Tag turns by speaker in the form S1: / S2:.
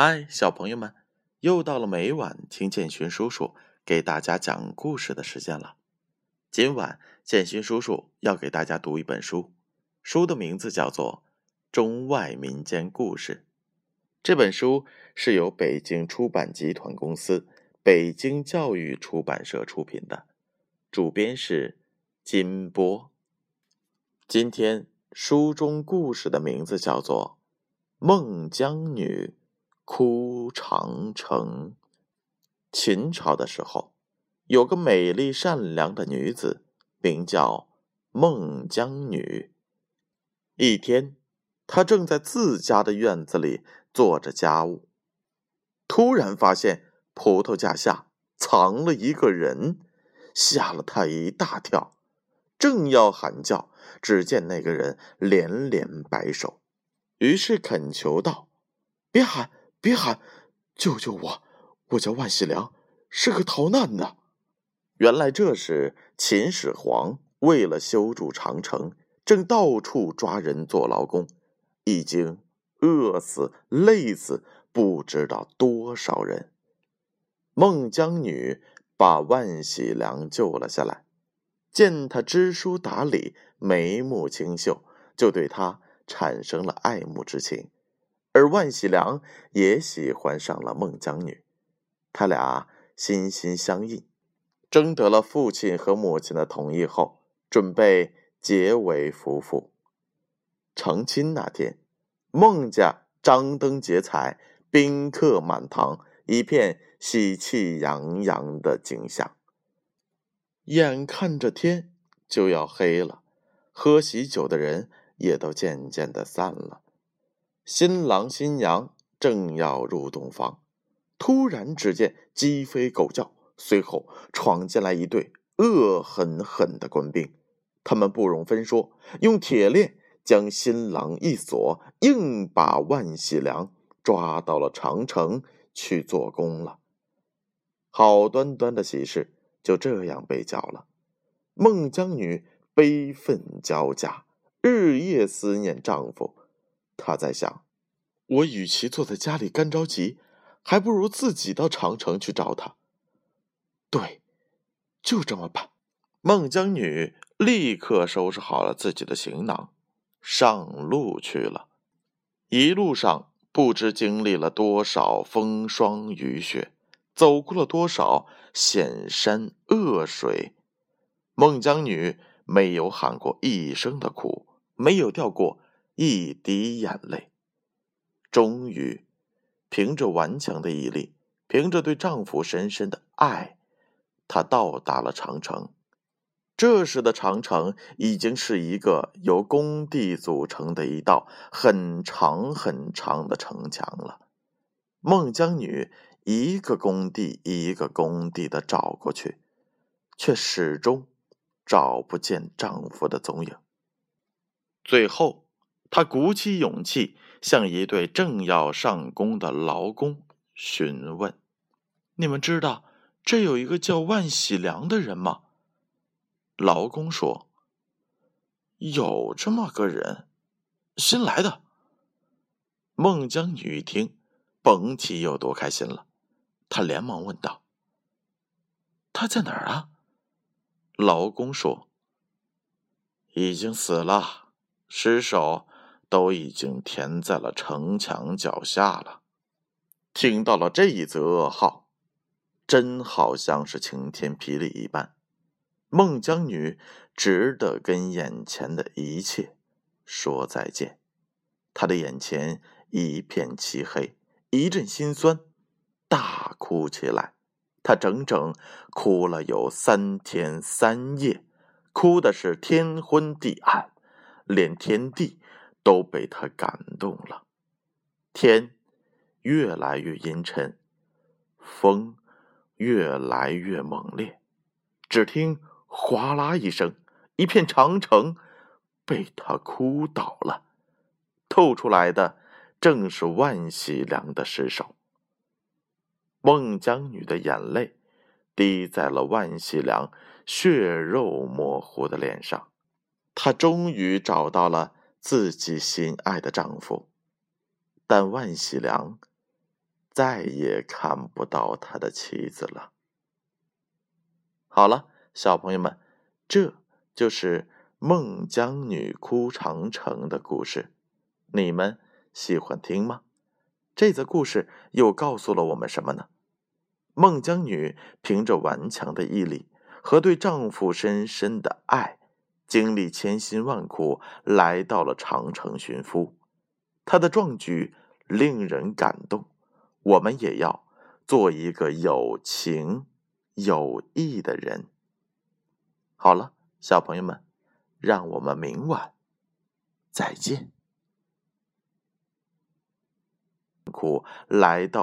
S1: 嗨，小朋友们，又到了每晚听建勋叔叔给大家讲故事的时间了。今晚建勋叔叔要给大家读一本书，书的名字叫做《中外民间故事》。这本书是由北京出版集团公司、北京教育出版社出品的，主编是金波。今天书中故事的名字叫做《孟姜女》。哭长城。秦朝的时候，有个美丽善良的女子，名叫孟姜女。一天，她正在自家的院子里做着家务，突然发现葡萄架下藏了一个人，吓了她一大跳。正要喊叫，只见那个人连连摆手，于是恳求道：“别喊！”别喊，救救我！我叫万喜良，是个逃难的。原来这时秦始皇为了修筑长城，正到处抓人做劳工，已经饿死、累死不知道多少人。孟姜女把万喜良救了下来，见他知书达理、眉目清秀，就对他产生了爱慕之情。而万喜良也喜欢上了孟姜女，他俩心心相印，征得了父亲和母亲的同意后，准备结为夫妇。成亲那天，孟家张灯结彩，宾客满堂，一片喜气洋洋的景象。眼看着天就要黑了，喝喜酒的人也都渐渐的散了。新郎新娘正要入洞房，突然只见鸡飞狗叫，随后闯进来一对恶狠狠的官兵。他们不容分说，用铁链将新郎一锁，硬把万喜良抓到了长城去做工了。好端端的喜事就这样被搅了。孟姜女悲愤交加，日夜思念丈夫。她在想：我与其坐在家里干着急，还不如自己到长城去找他。对，就这么办。孟姜女立刻收拾好了自己的行囊，上路去了。一路上不知经历了多少风霜雨雪，走过了多少险山恶水，孟姜女没有喊过一声的苦。没有掉过一滴眼泪，终于，凭着顽强的毅力，凭着对丈夫深深的爱，她到达了长城。这时的长城已经是一个由工地组成的一道很长很长的城墙了。孟姜女一个工地一个工地的找过去，却始终找不见丈夫的踪影。最后，她鼓起勇气，向一对正要上工的劳工询问：“你们知道这有一个叫万喜良的人吗？”劳工说：“有这么个人，新来的。”孟姜女一听，甭提有多开心了。她连忙问道：“他在哪儿啊？”劳工说：“已经死了。”尸首都已经填在了城墙脚下了。听到了这一则噩耗，真好像是晴天霹雳一般。孟姜女只得跟眼前的一切说再见。她的眼前一片漆黑，一阵心酸，大哭起来。她整整哭了有三天三夜，哭的是天昏地暗。连天地都被他感动了，天越来越阴沉，风越来越猛烈。只听哗啦一声，一片长城被他哭倒了，透出来的正是万喜良的尸首。孟姜女的眼泪滴在了万喜良血肉模糊的脸上。她终于找到了自己心爱的丈夫，但万喜良再也看不到他的妻子了。好了，小朋友们，这就是孟姜女哭长城的故事，你们喜欢听吗？这则故事又告诉了我们什么呢？孟姜女凭着顽强的毅力和对丈夫深深的爱，经历千辛万苦来到了长城寻夫，他的壮举令人感动。我们也要做一个有情有义的人。好了，小朋友们，让我们明晚再见。苦来到。